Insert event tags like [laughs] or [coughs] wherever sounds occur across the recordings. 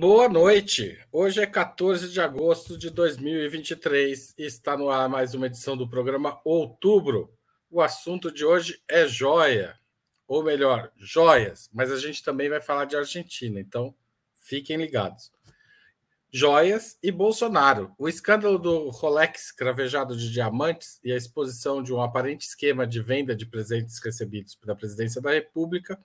Boa noite. Hoje é 14 de agosto de 2023 e está no ar mais uma edição do programa Outubro. O assunto de hoje é joia, ou melhor, joias, mas a gente também vai falar de Argentina, então fiquem ligados. Joias e Bolsonaro. O escândalo do Rolex cravejado de diamantes e a exposição de um aparente esquema de venda de presentes recebidos pela presidência da República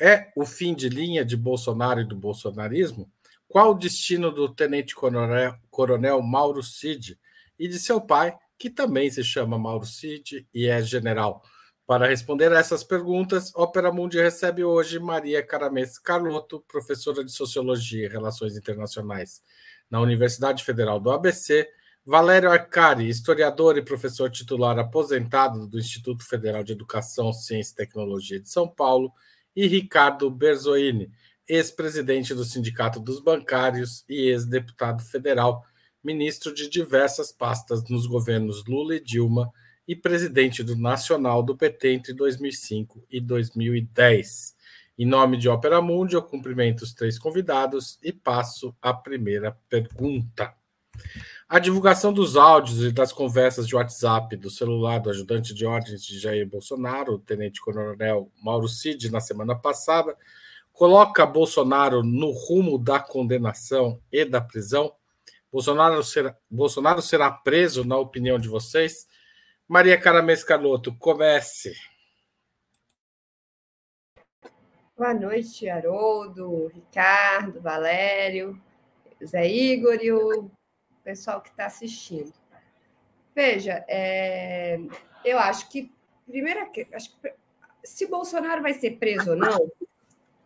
é o fim de linha de Bolsonaro e do bolsonarismo? Qual o destino do tenente-coronel coronel Mauro Cid e de seu pai, que também se chama Mauro Cid e é general? Para responder a essas perguntas, Ópera Mundi recebe hoje Maria Caramês Carlotto, professora de Sociologia e Relações Internacionais na Universidade Federal do ABC, Valério Arcari, historiador e professor titular aposentado do Instituto Federal de Educação, Ciência e Tecnologia de São Paulo, e Ricardo Berzoini, ex-presidente do Sindicato dos Bancários e ex-deputado federal, ministro de diversas pastas nos governos Lula e Dilma e presidente do Nacional do PT entre 2005 e 2010. Em nome de Ópera Mundi, eu cumprimento os três convidados e passo a primeira pergunta. A divulgação dos áudios e das conversas de WhatsApp do celular do ajudante de ordens de Jair Bolsonaro, o tenente-coronel Mauro Cid, na semana passada, coloca Bolsonaro no rumo da condenação e da prisão? Bolsonaro será, Bolsonaro será preso, na opinião de vocês? Maria Caramês Carlotto, comece. Boa noite, Haroldo, Ricardo, Valério, Zé Igor e o pessoal que está assistindo. Veja, é, eu acho que, primeira, acho que, se Bolsonaro vai ser preso ou não,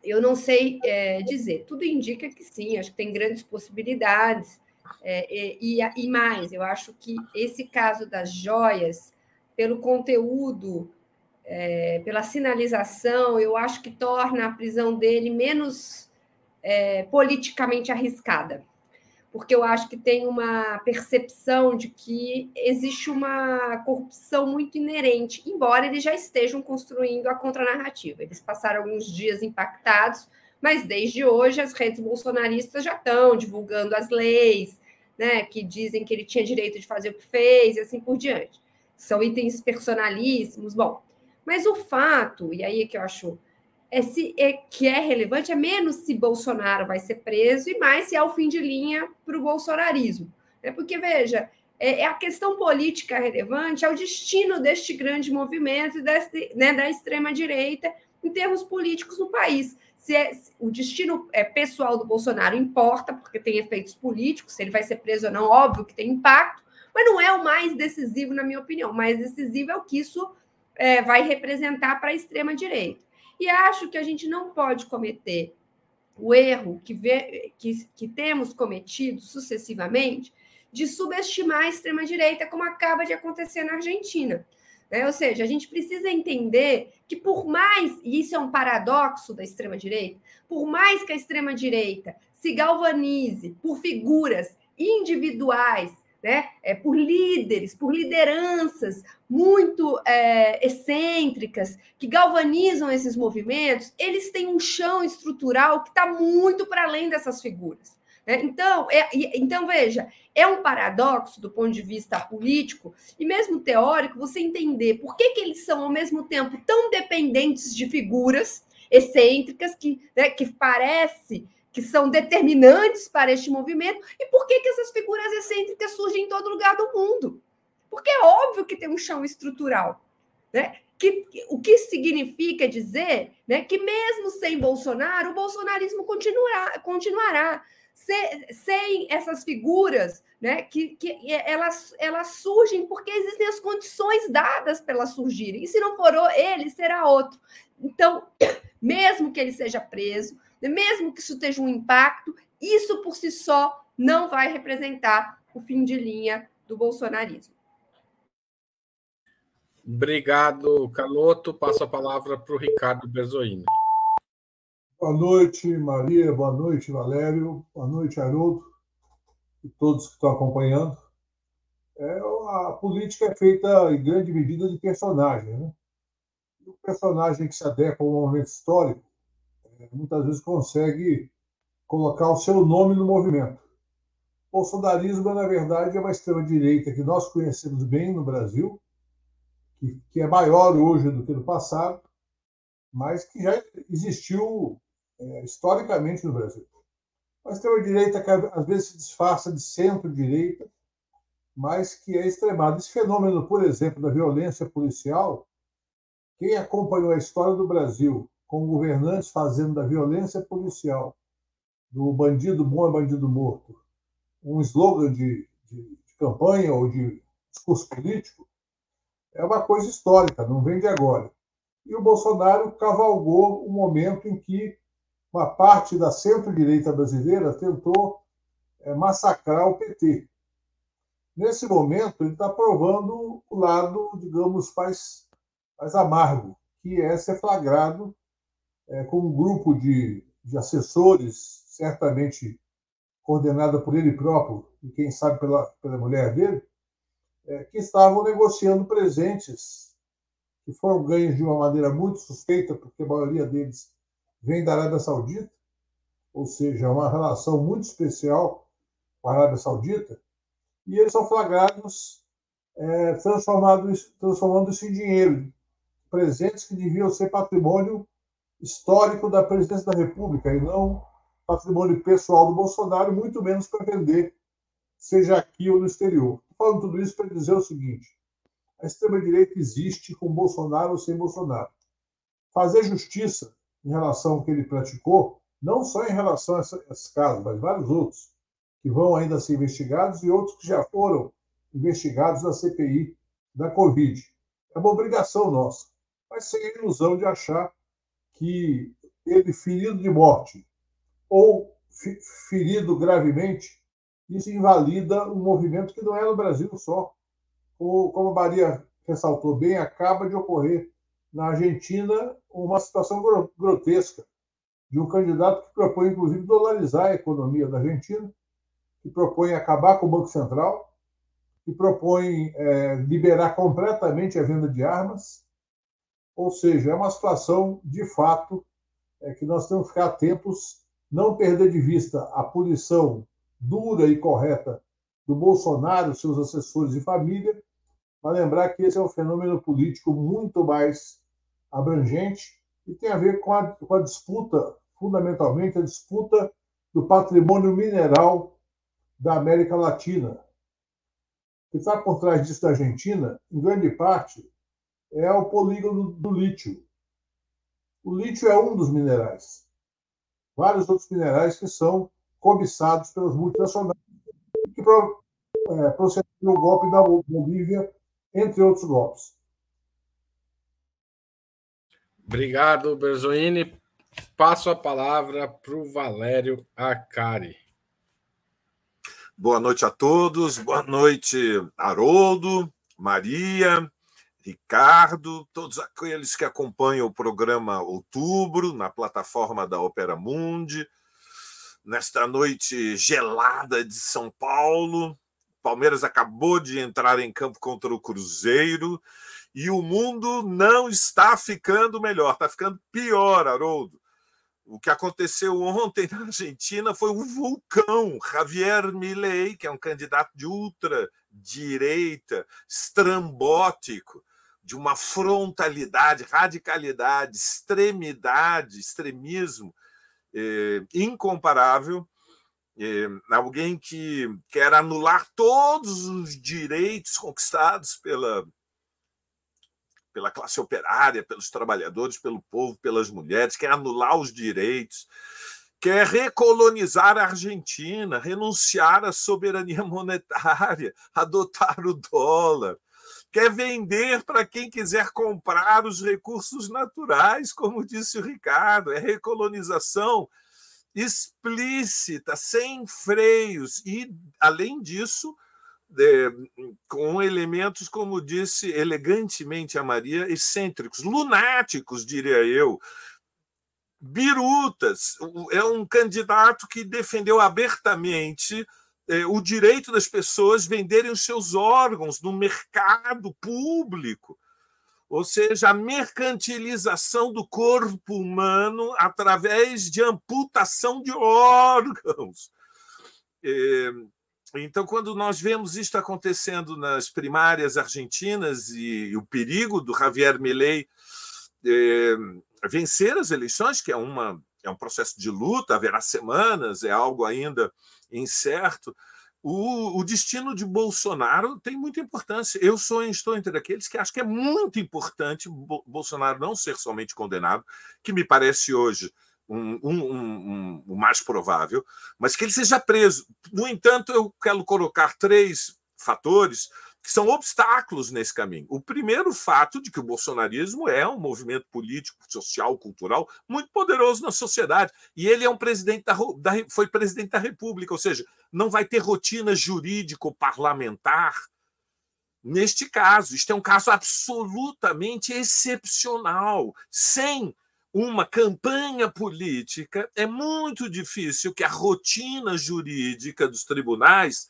eu não sei é, dizer. Tudo indica que sim, acho que tem grandes possibilidades. É, e, e, mais, eu acho que esse caso das joias, pelo conteúdo, é, pela sinalização, eu acho que torna a prisão dele menos é, politicamente arriscada porque eu acho que tem uma percepção de que existe uma corrupção muito inerente, embora eles já estejam construindo a contranarrativa. Eles passaram alguns dias impactados, mas desde hoje as redes bolsonaristas já estão divulgando as leis, né, que dizem que ele tinha direito de fazer o que fez e assim por diante. São itens personalíssimos. Bom, mas o fato, e aí é que eu acho é se, é, que é relevante é menos se Bolsonaro vai ser preso e mais se é o fim de linha para o bolsonarismo. É porque, veja, é, é, a questão política relevante, é o destino deste grande movimento desse, né, da extrema-direita em termos políticos no país. Se, é, se o destino é, pessoal do Bolsonaro importa, porque tem efeitos políticos, se ele vai ser preso ou não, óbvio que tem impacto, mas não é o mais decisivo, na minha opinião. O mais decisivo é o que isso é, vai representar para a extrema-direita. E acho que a gente não pode cometer o erro que, vê, que, que temos cometido sucessivamente de subestimar a extrema-direita, como acaba de acontecer na Argentina. Né? Ou seja, a gente precisa entender que, por mais, e isso é um paradoxo da extrema-direita, por mais que a extrema-direita se galvanize por figuras individuais né? É, por líderes, por lideranças muito é, excêntricas, que galvanizam esses movimentos, eles têm um chão estrutural que está muito para além dessas figuras. Né? Então, é, então, veja, é um paradoxo do ponto de vista político e mesmo teórico você entender por que, que eles são, ao mesmo tempo, tão dependentes de figuras excêntricas que, né, que parece que são determinantes para este movimento, e por que, que essas figuras excêntricas surgem em todo lugar do mundo? Porque é óbvio que tem um chão estrutural. Né? Que, o que significa dizer né, que, mesmo sem Bolsonaro, o bolsonarismo continuará. continuará sem, sem essas figuras né, que, que elas, elas surgem porque existem as condições dadas para elas surgirem. E se não for ele, será outro. Então, [coughs] mesmo que ele seja preso, mesmo que isso tenha um impacto, isso por si só não vai representar o fim de linha do bolsonarismo. Obrigado, Caloto. Passo a palavra para o Ricardo Berzoini. Boa noite, Maria. Boa noite, Valério. Boa noite, Haroldo. E todos que estão acompanhando. É, a política é feita, em grande medida, de personagem. Né? o personagem que se adequa ao momento histórico muitas vezes consegue colocar o seu nome no movimento. O bolsonarismo, na verdade, é uma extrema-direita que nós conhecemos bem no Brasil, que, que é maior hoje do que no passado, mas que já existiu é, historicamente no Brasil. Uma extrema-direita que às vezes se disfarça de centro-direita, mas que é extremada. Esse fenômeno, por exemplo, da violência policial, quem acompanhou a história do Brasil com governantes fazendo da violência policial, do bandido bom é bandido morto, um slogan de, de, de campanha ou de discurso político, é uma coisa histórica, não vem de agora. E o Bolsonaro cavalgou um momento em que uma parte da centro-direita brasileira tentou é, massacrar o PT. Nesse momento, ele está provando o lado, digamos, mais, mais amargo, que é ser flagrado é, com um grupo de, de assessores, certamente coordenada por ele próprio e quem sabe pela, pela mulher dele, é, que estavam negociando presentes que foram ganhos de uma maneira muito suspeita, porque a maioria deles vem da Arábia Saudita, ou seja, uma relação muito especial com a Arábia Saudita, e eles são flagrados é, transformando isso em dinheiro, presentes que deviam ser patrimônio histórico da presidência da República e não patrimônio pessoal do Bolsonaro, muito menos para vender, seja aqui ou no exterior. Falando tudo isso para dizer o seguinte: a extrema-direita existe com Bolsonaro ou sem Bolsonaro. Fazer justiça em relação ao que ele praticou, não só em relação a esses casos, mas vários outros, que vão ainda ser investigados e outros que já foram investigados na CPI da Covid. É uma obrigação nossa, mas sem a ilusão de achar que ele ferido de morte ou ferido gravemente, isso invalida um movimento que não é no Brasil só. Como a Maria ressaltou bem, acaba de ocorrer na Argentina uma situação grotesca de um candidato que propõe, inclusive, dolarizar a economia da Argentina, que propõe acabar com o Banco Central, que propõe é, liberar completamente a venda de armas. Ou seja, é uma situação, de fato, é, que nós temos que ficar atentos não perder de vista a punição dura e correta do Bolsonaro, seus assessores e família, para lembrar que esse é um fenômeno político muito mais abrangente e tem a ver com a, com a disputa, fundamentalmente, a disputa do patrimônio mineral da América Latina. O que está por trás disso da Argentina, em grande parte, é o polígono do lítio. O lítio é um dos minerais vários outros minerais que são cobiçados pelas multinacionais que é, procederam o golpe da Bolívia, entre outros golpes. Obrigado, Berzoini. Passo a palavra para o Valério Acari. Boa noite a todos, boa noite, Haroldo, Maria, Ricardo, todos aqueles que acompanham o programa Outubro na plataforma da Opera Mundi. Nesta noite gelada de São Paulo, Palmeiras acabou de entrar em campo contra o Cruzeiro e o mundo não está ficando melhor, está ficando pior, Haroldo. O que aconteceu ontem [laughs] na Argentina foi um vulcão. Javier Milei, que é um candidato de ultra-direita, estrambótico, de uma frontalidade, radicalidade, extremidade, extremismo é, incomparável. É, alguém que quer anular todos os direitos conquistados pela, pela classe operária, pelos trabalhadores, pelo povo, pelas mulheres, quer anular os direitos, quer recolonizar a Argentina, renunciar à soberania monetária, [laughs] adotar o dólar, quer vender para quem quiser comprar os recursos naturais, como disse o Ricardo, é recolonização explícita, sem freios e, além disso, é, com elementos, como disse elegantemente a Maria, excêntricos, lunáticos, diria eu, birutas. É um candidato que defendeu abertamente é, o direito das pessoas venderem os seus órgãos no mercado público. ou seja, a mercantilização do corpo humano através de amputação de órgãos. É, então, quando nós vemos isto acontecendo nas primárias argentinas e o perigo do Javier Milei é, vencer as eleições, que é, uma, é um processo de luta, haverá semanas, é algo ainda incerto, o, o, destino de Bolsonaro tem muita importância. Eu sou estou entre aqueles que acham que é muito importante Bolsonaro não ser somente condenado, que me parece hoje um, um, um, o mais provável, mas que ele seja preso. No entanto, eu quero colocar três fatores que são obstáculos nesse caminho. O primeiro fato de que o bolsonarismo é um movimento político, social, cultural muito poderoso na sociedade e ele é um presidente da, da foi presidente da República, ou seja, não vai ter rotina jurídico parlamentar neste caso. Isto é um caso absolutamente excepcional, sem uma campanha política, é muito difícil que a rotina jurídica dos tribunais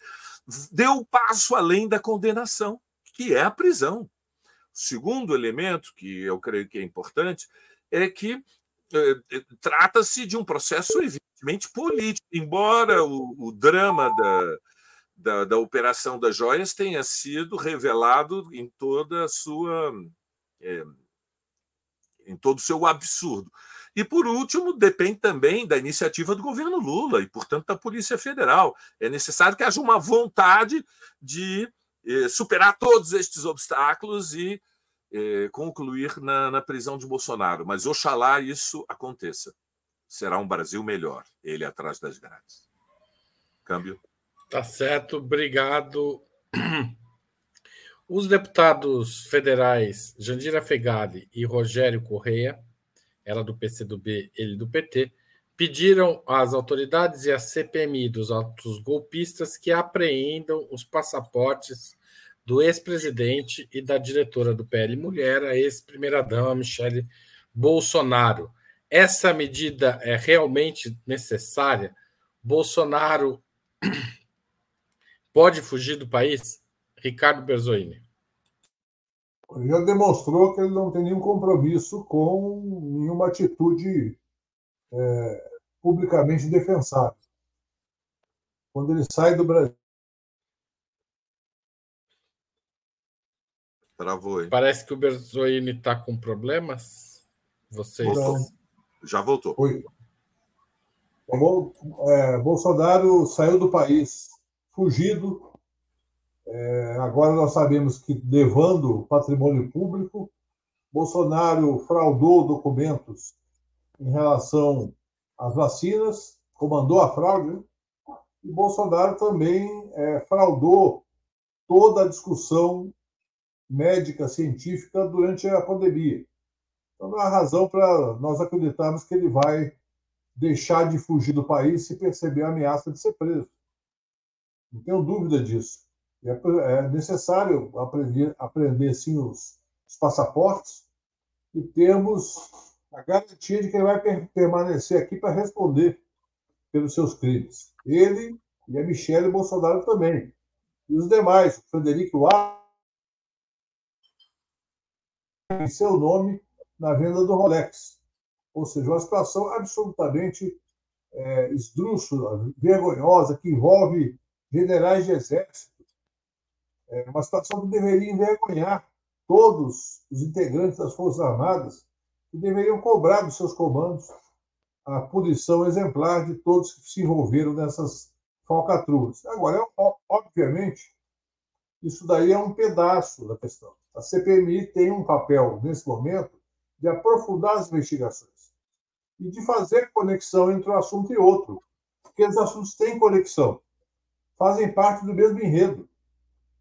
deu um passo além da condenação, que é a prisão. O segundo elemento, que eu creio que é importante, é que é, trata-se de um processo evidentemente político, embora o, o drama da, da, da, Operação das Joias tenha sido revelado em toda a sua. É, em todo o seu absurdo. E, por último, depende também da iniciativa do governo Lula e, portanto, da Polícia Federal. É necessário que haja uma vontade de eh, superar todos estes obstáculos e eh, concluir na, na prisão de Bolsonaro. Mas oxalá isso aconteça. Será um Brasil melhor, ele atrás das grades. Câmbio. Tá certo, obrigado. Os deputados federais Jandira Fegali e Rogério Correia ela do PCdoB, ele do PT, pediram às autoridades e à CPMI dos autos golpistas que apreendam os passaportes do ex-presidente e da diretora do PL Mulher, a ex-primeira-dama Michele Bolsonaro. Essa medida é realmente necessária? Bolsonaro [clears throat] pode fugir do país? Ricardo Berzoini já demonstrou que ele não tem nenhum compromisso com nenhuma atitude é, publicamente defensável. Quando ele sai do Brasil. Travou, hein? Parece que o Berzoini está com problemas. Vocês. Voltou. Já voltou. Oi. É, Bolsonaro saiu do país fugido é, agora nós sabemos que, levando patrimônio público, Bolsonaro fraudou documentos em relação às vacinas, comandou a fraude, né? e Bolsonaro também é, fraudou toda a discussão médica, científica durante a pandemia. Então, não há razão para nós acreditarmos que ele vai deixar de fugir do país se perceber a ameaça de ser preso. Não tenho dúvida disso. É, é necessário aprender, aprender sim, os, os passaportes e termos a garantia de que ele vai permanecer aqui para responder pelos seus crimes. Ele e a Michelle Bolsonaro também. E os demais, o Frederico Wagner, em seu nome na venda do Rolex. Ou seja, uma situação absolutamente é, esdrúxula, vergonhosa, que envolve generais de exército, é uma situação que deveria envergonhar todos os integrantes das Forças Armadas, que deveriam cobrar dos seus comandos a punição exemplar de todos que se envolveram nessas falcatruas. Agora, obviamente, isso daí é um pedaço da questão. A CPMI tem um papel, nesse momento, de aprofundar as investigações e de fazer conexão entre um assunto e outro, porque os assuntos têm conexão, fazem parte do mesmo enredo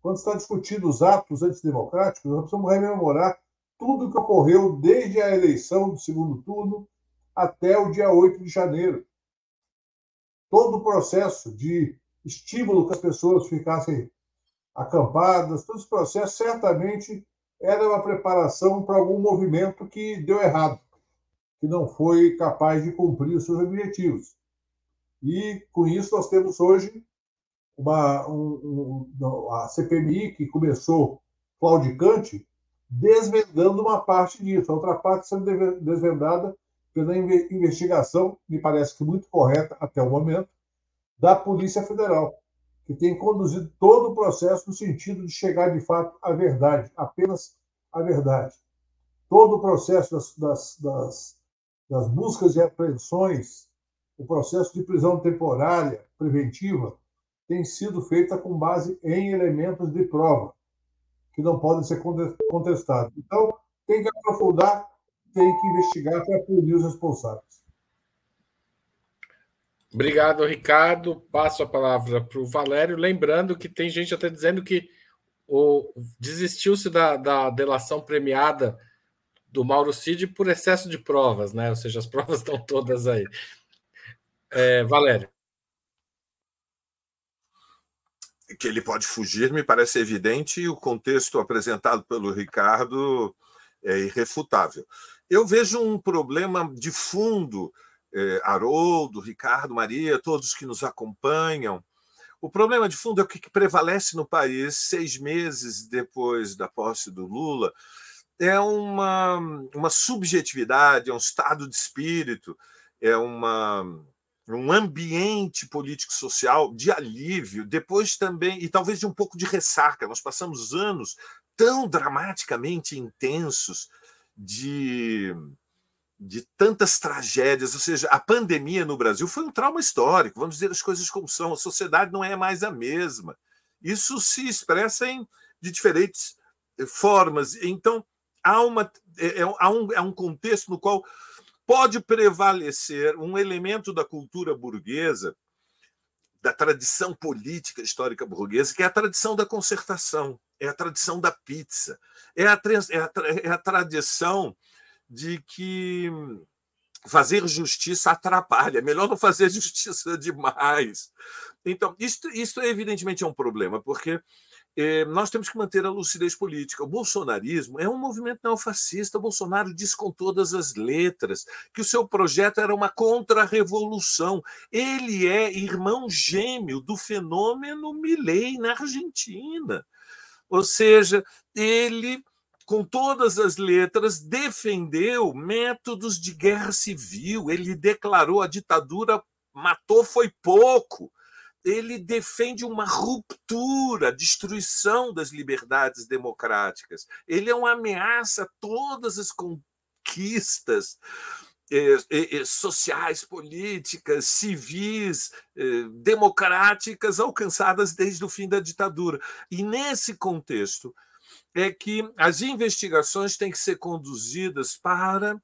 quando está discutindo os atos antidemocráticos, nós precisamos rememorar tudo o que ocorreu desde a eleição do segundo turno até o dia 8 de janeiro. Todo o processo de estímulo que as pessoas ficassem acampadas, todo esse processo certamente era uma preparação para algum movimento que deu errado, que não foi capaz de cumprir os seus objetivos. E com isso nós temos hoje uma, um, um, a CPMI, que começou claudicante, desvendando uma parte disso. A outra parte sendo desvendada pela investigação, me parece que muito correta até o momento, da Polícia Federal, que tem conduzido todo o processo no sentido de chegar de fato à verdade, apenas à verdade. Todo o processo das, das, das, das buscas e apreensões, o processo de prisão temporária, preventiva, tem sido feita com base em elementos de prova, que não podem ser contestados. Então, tem que aprofundar, tem que investigar para punir os responsáveis. Obrigado, Ricardo. Passo a palavra para o Valério. Lembrando que tem gente até dizendo que desistiu-se da, da delação premiada do Mauro Cid por excesso de provas, né? Ou seja, as [laughs] provas estão todas aí. É, Valério. Que ele pode fugir, me parece evidente, e o contexto apresentado pelo Ricardo é irrefutável. Eu vejo um problema de fundo eh, Haroldo, Ricardo, Maria, todos que nos acompanham. O problema de fundo é o que prevalece no país seis meses depois da posse do Lula é uma, uma subjetividade, é um estado de espírito, é uma, um ambiente político-social de alívio, depois também, e talvez de um pouco de ressaca. Nós passamos anos tão dramaticamente intensos de de tantas tragédias, ou seja, a pandemia no Brasil foi um trauma histórico, vamos dizer as coisas como são, a sociedade não é mais a mesma. Isso se expressa em, de diferentes eh, formas. Então, há, uma, é, é, há, um, há um contexto no qual pode prevalecer um elemento da cultura burguesa, da tradição política histórica burguesa, que é a tradição da concertação, é a tradição da pizza, é a, é a, é a tradição de que fazer justiça atrapalha, melhor não fazer [laughs] justiça demais. Então, isto, isto evidentemente é um problema, porque eh, nós temos que manter a lucidez política. O bolsonarismo é um movimento neofascista. Bolsonaro diz com todas as letras que o seu projeto era uma contra-revolução. Ele é irmão gêmeo do fenômeno Milley na Argentina. Ou seja, ele com todas as letras, defendeu métodos de guerra civil. Ele declarou a ditadura matou foi pouco. Ele defende uma ruptura, destruição das liberdades democráticas. Ele é uma ameaça a todas as conquistas eh, eh, sociais, políticas, civis, eh, democráticas alcançadas desde o fim da ditadura. E nesse contexto, é que as investigações têm que ser conduzidas para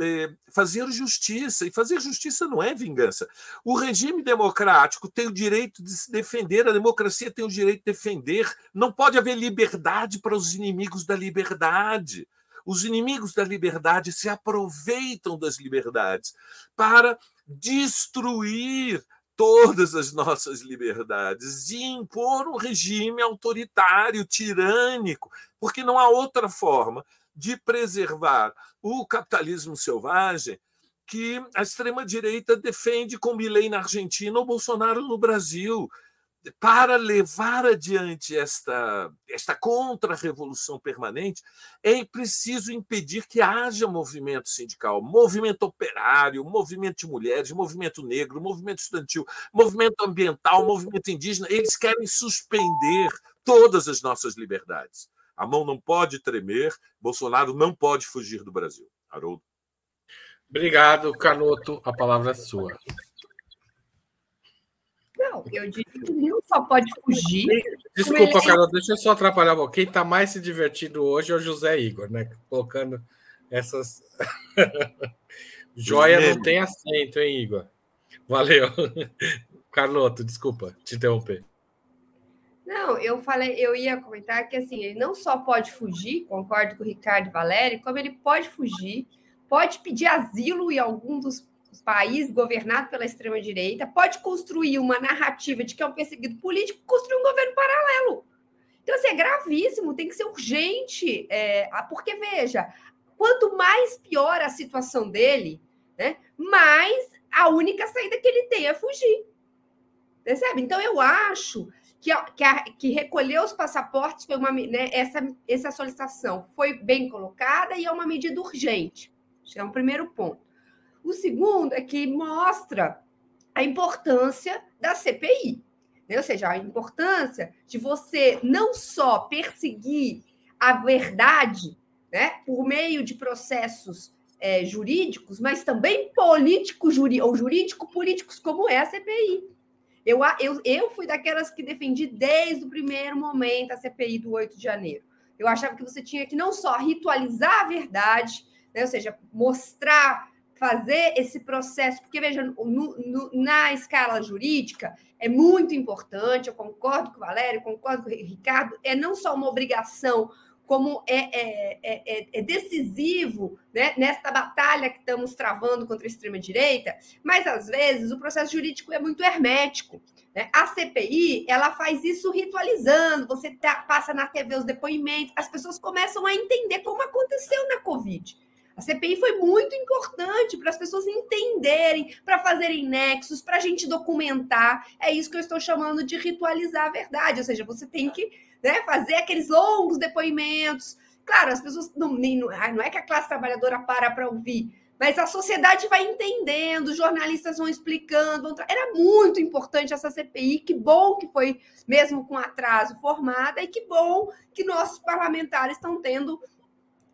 é, fazer justiça. E fazer justiça não é vingança. O regime democrático tem o direito de se defender, a democracia tem o direito de defender. Não pode haver liberdade para os inimigos da liberdade. Os inimigos da liberdade se aproveitam das liberdades para destruir todas as nossas liberdades e impor um regime autoritário, tirânico, porque não há outra forma de preservar o capitalismo selvagem que a extrema-direita defende com Milei na Argentina ou Bolsonaro no Brasil para levar adiante esta, esta contra-revolução permanente, é preciso impedir que haja movimento sindical, movimento operário, movimento de mulheres, movimento negro, movimento estudantil, movimento ambiental, movimento indígena. Eles querem suspender todas as nossas liberdades. A mão não pode tremer, Bolsonaro não pode fugir do Brasil. Haroldo. Obrigado, Canoto. A palavra é sua. Não, eu disse que o só pode fugir. Desculpa, ele... Carol, deixa eu só atrapalhar um pouco. Quem está mais se divertindo hoje é o José Igor, né? Colocando essas. [laughs] Joia não tem acento, hein, Igor? Valeu. [laughs] Carloto, desculpa te interromper. Não, eu falei, eu ia comentar que assim, ele não só pode fugir, concordo com o Ricardo Valério, como ele pode fugir, pode pedir asilo em algum dos país governado pela extrema-direita pode construir uma narrativa de que é um perseguido político construir um governo paralelo. Então, assim, é gravíssimo, tem que ser urgente, é, porque, veja, quanto mais pior a situação dele, né, mais a única saída que ele tem é fugir. Percebe? Então, eu acho que, que, a, que recolheu os passaportes foi uma né, essa, essa solicitação foi bem colocada e é uma medida urgente. Esse é um primeiro ponto. O segundo é que mostra a importância da CPI, né? ou seja, a importância de você não só perseguir a verdade né, por meio de processos é, jurídicos, mas também políticos ou jurídico-políticos, como é a CPI. Eu, eu, eu fui daquelas que defendi desde o primeiro momento a CPI do 8 de janeiro. Eu achava que você tinha que não só ritualizar a verdade, né, ou seja, mostrar, fazer esse processo, porque veja, no, no, na escala jurídica é muito importante, eu concordo com o Valério, concordo com o Ricardo, é não só uma obrigação como é, é, é, é, decisivo né, nesta batalha que estamos travando contra a extrema-direita, mas às vezes o processo jurídico é muito hermético. Né? A CPI ela faz isso ritualizando, você tá, passa na TV os depoimentos, as pessoas começam a entender como aconteceu na Covid. A CPI foi muito importante para as pessoas entenderem, para fazerem nexos, para a gente documentar. É isso que eu estou chamando de ritualizar a verdade, ou seja, você tem que né? fazer aqueles longos depoimentos. Claro, as pessoas não, nem, não é que a classe trabalhadora para para ouvir, mas a sociedade vai entendendo, os jornalistas vão explicando. Era muito importante essa CPI, que bom que foi, mesmo com atraso, formada, e que bom que nossos parlamentares estão tendo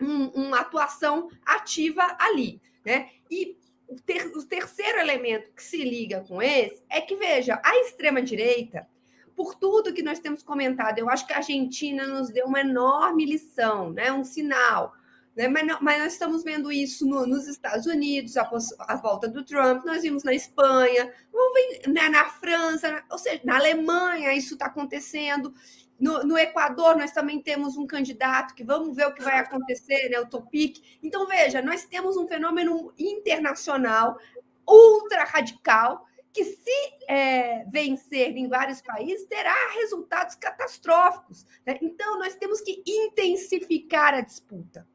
um, uma atuação ativa ali. Né? E o, ter, o terceiro elemento que se liga com esse é que, veja, a extrema-direita por tudo que nós temos comentado. Eu acho que a Argentina nos deu uma enorme lição, né? um sinal. Né? Mas, não, mas nós estamos vendo isso no, nos Estados Unidos, a, a, volta do Trump, nós vimos na Espanha, vamos ver, né, na França, na, ou seja, na Alemanha isso está acontecendo. No, no, Equador, nós também temos um candidato que vamos ver o que vai acontecer, né, o Topic. Então, veja, nós temos um fenômeno internacional ultra radical que, se é, vencer em vários países, terá resultados catastróficos. Né? Então, nós temos que intensificar a disputa.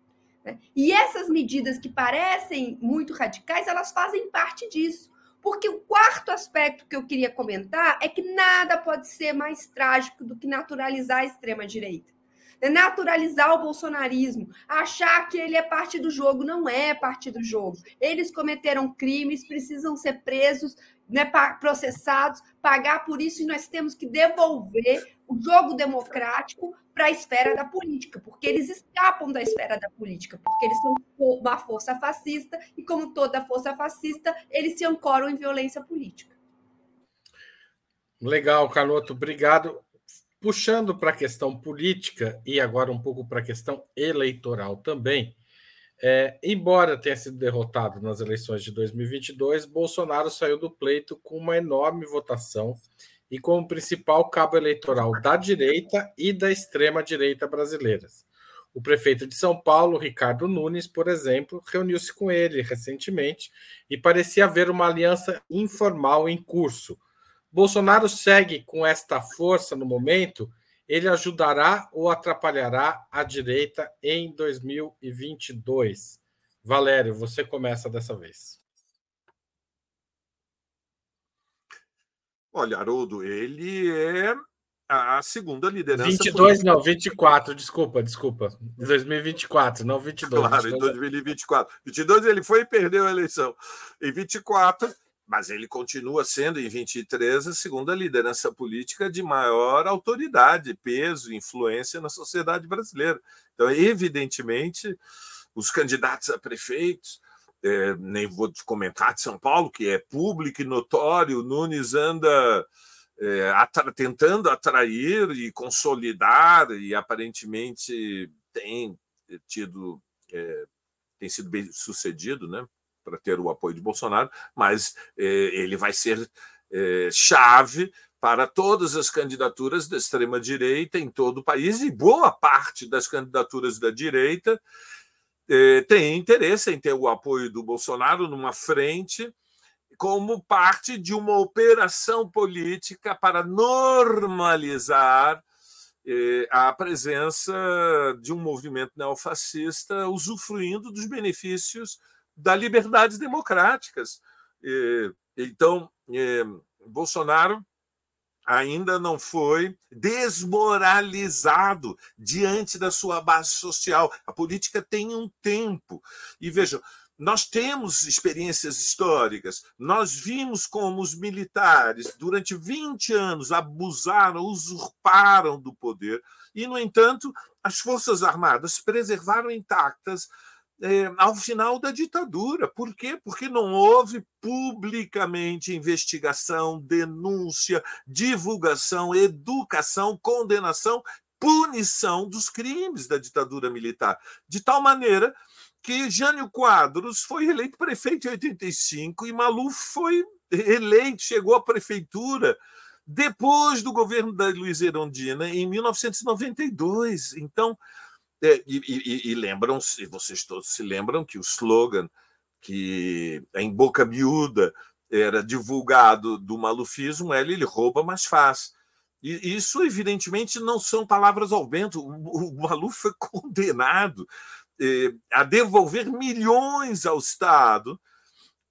Né? E essas medidas que parecem muito radicais, elas fazem parte disso. Porque o quarto aspecto que eu queria comentar é que nada pode ser mais trágico do que naturalizar a extrema-direita. É naturalizar o bolsonarismo, achar que ele é parte do jogo, não é parte do jogo. Eles cometeram crimes, precisam ser presos né, processados, pagar por isso, e nós temos que devolver o jogo democrático para a esfera da política, porque eles escapam da esfera da política, porque eles são uma força fascista, e como toda força fascista, eles se ancoram em violência política. Legal, Carloto, obrigado. Puxando para a questão política e agora um pouco para a questão eleitoral também, é, embora tenha sido derrotado nas eleições de 2022, Bolsonaro saiu do pleito com uma enorme votação e como principal cabo eleitoral da direita e da extrema-direita brasileiras. O prefeito de São Paulo, Ricardo Nunes, por exemplo, reuniu-se com ele recentemente e parecia haver uma aliança informal em curso. Bolsonaro segue com esta força no momento ele ajudará ou atrapalhará a direita em 2022? Valério, você começa dessa vez. Olha, Haroldo, ele é a segunda liderança. 22, política. não, 24, desculpa, desculpa. 2024, não 22. Claro, 22. em 2024. 22 ele foi e perdeu a eleição. Em 24, mas ele continua sendo, em 23, a segunda liderança política de maior autoridade, peso, influência na sociedade brasileira. Então, evidentemente, os candidatos a prefeitos, é, nem vou comentar de São Paulo, que é público e notório, Nunes anda é, atra tentando atrair e consolidar, e aparentemente tem tido, é, tem sido bem sucedido, né? Para ter o apoio de Bolsonaro, mas eh, ele vai ser eh, chave para todas as candidaturas da extrema-direita em todo o país, e boa parte das candidaturas da direita eh, tem interesse em ter o apoio do Bolsonaro numa frente como parte de uma operação política para normalizar a presença de um movimento neofascista usufruindo dos benefícios da liberdades democráticas. Então, Bolsonaro ainda não foi desmoralizado diante da sua base social. A política tem um tempo. E vejam, nós temos experiências históricas. Nós vimos como os militares, durante 20 anos, abusaram, usurparam do poder, e, no entanto, as Forças Armadas preservaram intactas é, ao final da ditadura. Por quê? Porque não houve publicamente investigação, denúncia, divulgação, educação, condenação, punição dos crimes da ditadura militar. De tal maneira que Jânio Quadros foi eleito prefeito em 85 e Maluf foi eleito, chegou à prefeitura depois do governo da Luiz Erondina, em 1992. Então, e, e, e lembram, se vocês todos se lembram que o slogan que em boca miúda era divulgado do malufismo é ele rouba, mas faz. E isso, evidentemente, não são palavras ao vento. O, o Maluf foi [laughs] condenado eh, a devolver milhões ao Estado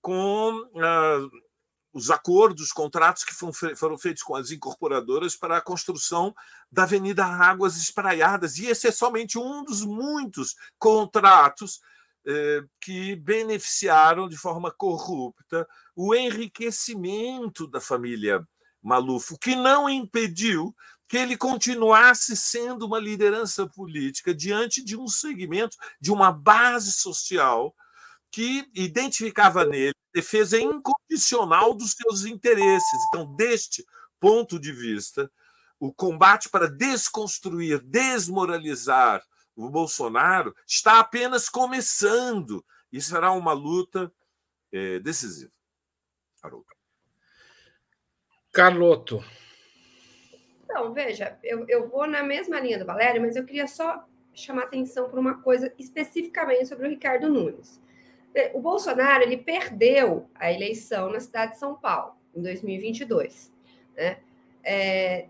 com ah, os acordos, os contratos que foram feitos com as incorporadoras para a construção da Avenida Águas Espraiadas. E esse é somente um dos muitos contratos eh, que beneficiaram de forma corrupta o enriquecimento da família Maluf, o que não impediu que ele continuasse sendo uma liderança política diante de um segmento, de uma base social que identificava nele defesa incondicional dos seus interesses. Então, deste ponto de vista, o combate para desconstruir, desmoralizar o Bolsonaro está apenas começando e será uma luta é, decisiva. Haroldo. Carloto. Então, veja, eu, eu vou na mesma linha do Valério, mas eu queria só chamar atenção para uma coisa especificamente sobre o Ricardo Nunes. É, o Bolsonaro ele perdeu a eleição na cidade de São Paulo em 2022. Né? É,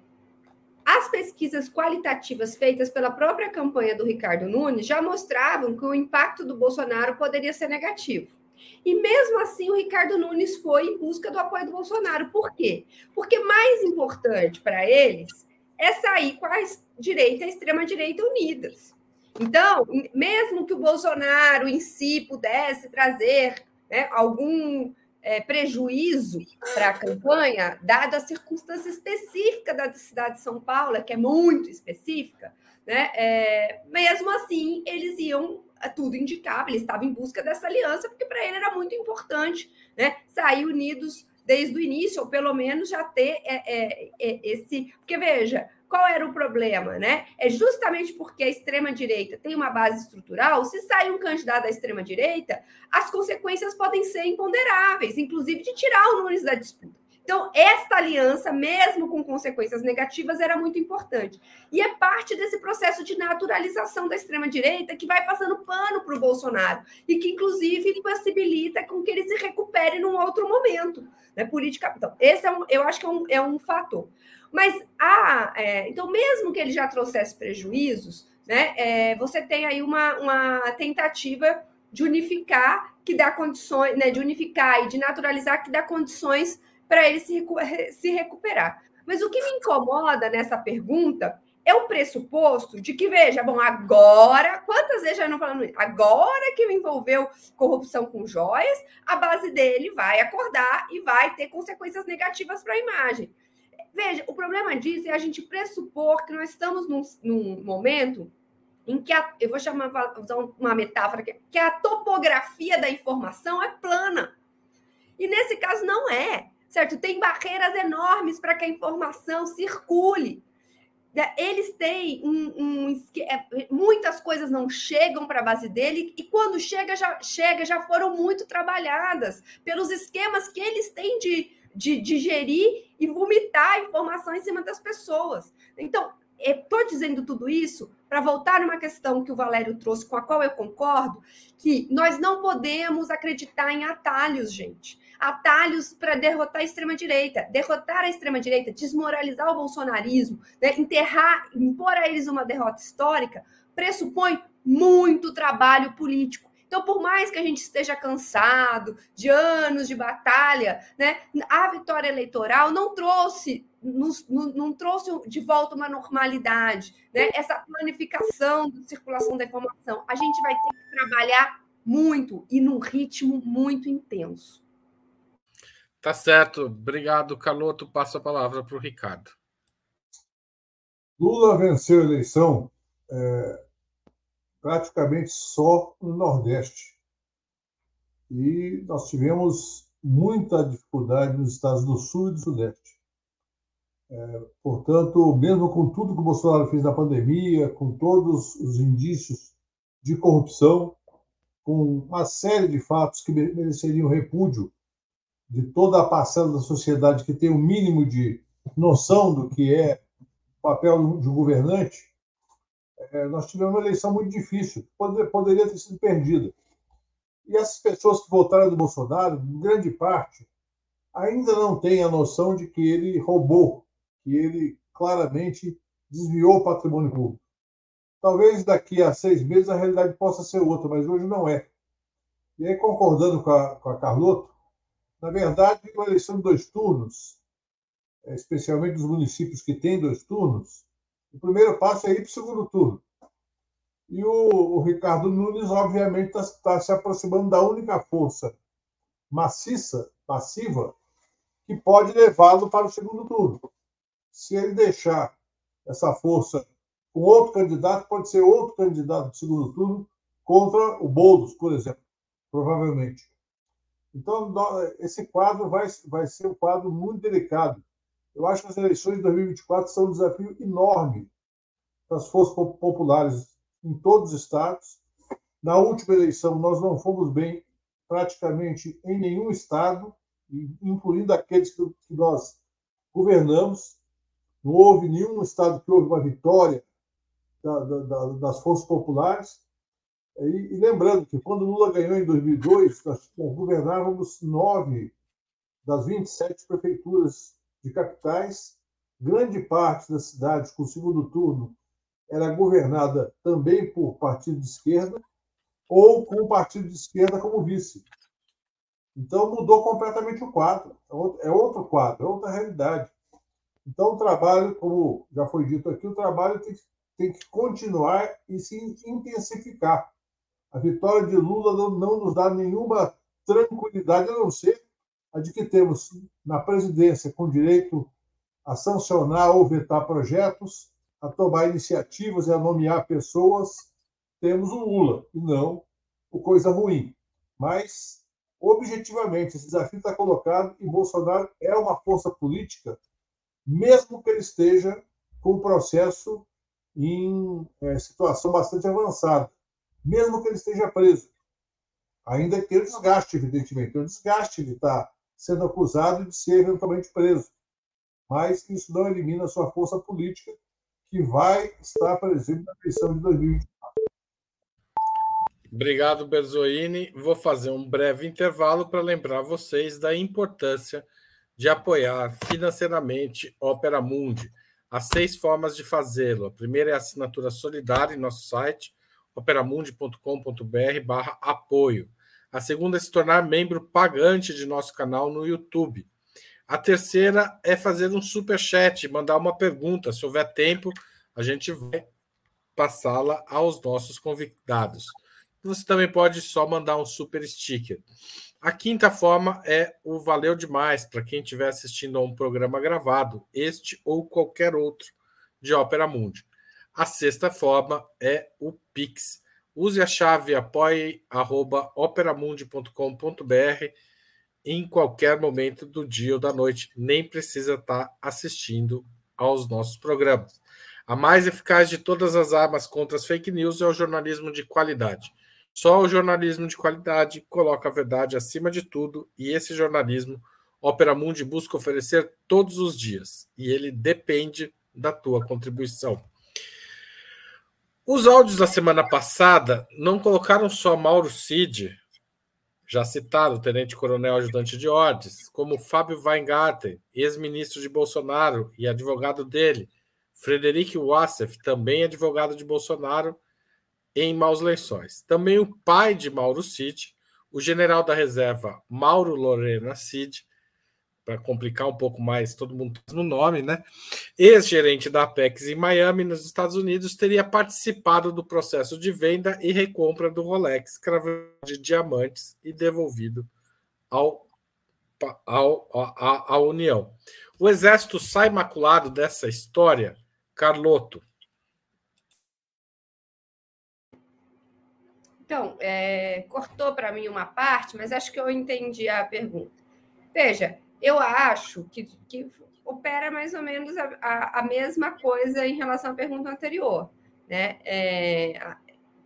as pesquisas qualitativas feitas pela própria campanha do Ricardo Nunes já mostravam que o impacto do Bolsonaro poderia ser negativo. E mesmo assim, o Ricardo Nunes foi em busca do apoio do Bolsonaro. Por quê? Porque mais importante para eles é sair com a direita e a extrema-direita unidas. Então, mesmo que o Bolsonaro em si pudesse trazer né, algum é, prejuízo para a campanha, dada a circunstância específica da cidade de São Paulo, que é muito específica, né, é, mesmo assim eles iam, tudo indicava, ele estava em busca dessa aliança, porque para ele era muito importante né, sair unidos desde o início, ou pelo menos já ter é, é, é esse. Porque, veja, qual era o problema, né? É justamente porque a extrema-direita tem uma base estrutural, se sai um candidato da extrema-direita, as consequências podem ser imponderáveis, inclusive de tirar o Nunes da disputa. Então, esta aliança, mesmo com consequências negativas, era muito importante. E é parte desse processo de naturalização da extrema-direita que vai passando pano para o Bolsonaro e que, inclusive, possibilita com que ele se recupere num outro momento. Né, política. Então, esse é um, eu acho que é um, é um fator. Mas há, é, então, mesmo que ele já trouxesse prejuízos, né, é, você tem aí uma, uma tentativa de unificar que dá condições, né, de unificar e de naturalizar que dá condições para ele se, se recuperar. Mas o que me incomoda nessa pergunta é o pressuposto de que, veja, bom, agora, quantas vezes já não falando isso? Agora que envolveu corrupção com joias, a base dele vai acordar e vai ter consequências negativas para a imagem. Veja, o problema disso é a gente pressupor que nós estamos num, num momento em que a, eu vou chamar usar uma metáfora aqui, que a topografia da informação é plana. E nesse caso não é, certo? Tem barreiras enormes para que a informação circule. Né, eles têm um, um, é, muitas coisas não chegam para a base dele e quando chega já chega já foram muito trabalhadas pelos esquemas que eles têm de de digerir e vomitar informação em cima das pessoas. Então, estou dizendo tudo isso para voltar numa questão que o Valério trouxe, com a qual eu concordo, que nós não podemos acreditar em atalhos, gente. Atalhos para derrotar a extrema-direita. Derrotar a extrema-direita, desmoralizar o bolsonarismo, né? enterrar, impor a eles uma derrota histórica, pressupõe muito trabalho político Então, por mais que a gente esteja cansado de anos de batalha, né, a vitória eleitoral não trouxe nos, não, não, trouxe de volta uma normalidade, né? essa planificação de circulação da informação. A gente vai ter que trabalhar muito e num ritmo muito intenso. Tá certo. Obrigado, Caloto. Passo a palavra para o Ricardo. Lula venceu a eleição é, praticamente só no Nordeste. E nós tivemos muita dificuldade nos estados do Sul e do Sudeste. É, portanto, mesmo com tudo que o Bolsonaro fez na pandemia, com todos os indícios de corrupção, com uma série de fatos que mereceriam repúdio de toda a parcela da sociedade que tem o um mínimo de noção do que é o papel de um governante, é, nós tivemos uma eleição muito difícil, poder, poderia ter sido perdida. E essas pessoas que votaram do Bolsonaro, grande parte, ainda não têm a noção de que ele roubou, que ele claramente desviou o patrimônio público. Talvez daqui a seis meses a realidade possa ser outra, mas hoje não é. E aí, concordando com a, com a Carlotto, na verdade, uma eleição de dois turnos, é, especialmente nos municípios que têm dois turnos, o primeiro passo é ir para o segundo turno. E o, o Ricardo Nunes, obviamente, está tá se aproximando da única força maciça, passiva, que pode levá-lo para o segundo turno. Se ele deixar essa força com outro candidato, pode ser outro candidato de segundo turno contra o Boulos, por exemplo, provavelmente. Então, esse quadro vai, vai ser um quadro muito delicado. Eu acho que as eleições de 2024 são um desafio enorme para as forças populares em todos os estados. Na última eleição, nós não fomos bem praticamente em nenhum estado, incluindo aqueles que nós governamos. Não houve nenhum estado que houve uma vitória das forças populares. E, lembrando que quando Lula ganhou em 2002, nós governávamos nove das 27 prefeituras de capitais, grande parte das cidades com segundo turno era governada também por partido de esquerda ou com o partido de esquerda como vice. Então mudou completamente o quadro. É outro é quadro, é outra realidade. Então o trabalho, como já foi dito aqui, o trabalho tem que, tem que continuar e se intensificar. A vitória de Lula não, não nos dá nenhuma tranquilidade, a não ser a de que temos na presidência com direito a sancionar ou vetar projetos, a tomar iniciativas e a nomear pessoas, temos o Lula, e não o coisa ruim. Mas, objetivamente, esse desafio está colocado e Bolsonaro é uma força política, mesmo que ele esteja com o processo em é, situação bastante avançada, mesmo que ele esteja preso. Ainda que ele desgaste, evidentemente. O desgaste ele está sendo acusado de ser eventualmente preso. Mas isso não elimina a sua força política, que vai estar presente na eleição de 2024. Obrigado, Berzoini. Vou fazer um breve intervalo para lembrar vocês da importância de apoiar financeiramente Opera Mundi. Há seis formas de fazê-lo. A primeira é a assinatura solidária em nosso site, operamundi.com.br barra apoio. A segunda é se tornar membro pagante de nosso canal no YouTube. A terceira é fazer um super chat, mandar uma pergunta. Se houver tempo, a gente vai passá-la aos nossos convidados. Você também pode só mandar um super sticker. A quinta forma é o valeu demais para quem estiver assistindo a um programa gravado, este ou qualquer outro de Opera Mundi. A sexta forma é o Pix Use a chave apoie.operamundi.com.br em qualquer momento do dia ou da noite. Nem precisa estar assistindo aos nossos programas. A mais eficaz de todas as armas contra as fake news é o jornalismo de qualidade. Só o jornalismo de qualidade coloca a verdade acima de tudo e esse jornalismo Opera Mundi busca oferecer todos os dias e ele depende da tua contribuição. Os áudios da semana passada não colocaram só Mauro Cid, já citado, tenente-coronel ajudante de ordens, como Fábio Weingarten, ex-ministro de Bolsonaro e advogado dele, Frederic Wassef, também advogado de Bolsonaro, em Maus Lençóis. Também o pai de Mauro Cid, o general da reserva Mauro Lorena Cid, para complicar um pouco mais, todo mundo no nome, né? Ex-gerente da Apex em Miami, nos Estados Unidos, teria participado do processo de venda e recompra do Rolex, cravado de diamantes e devolvido ao, ao, à, União. O Exército sai maculado dessa história, Carloto. Então, é, cortou para mim uma parte, mas acho que eu entendi a pergunta. Veja, eu acho que, que opera mais ou menos a, a, a, mesma coisa em relação à pergunta anterior. Né? É,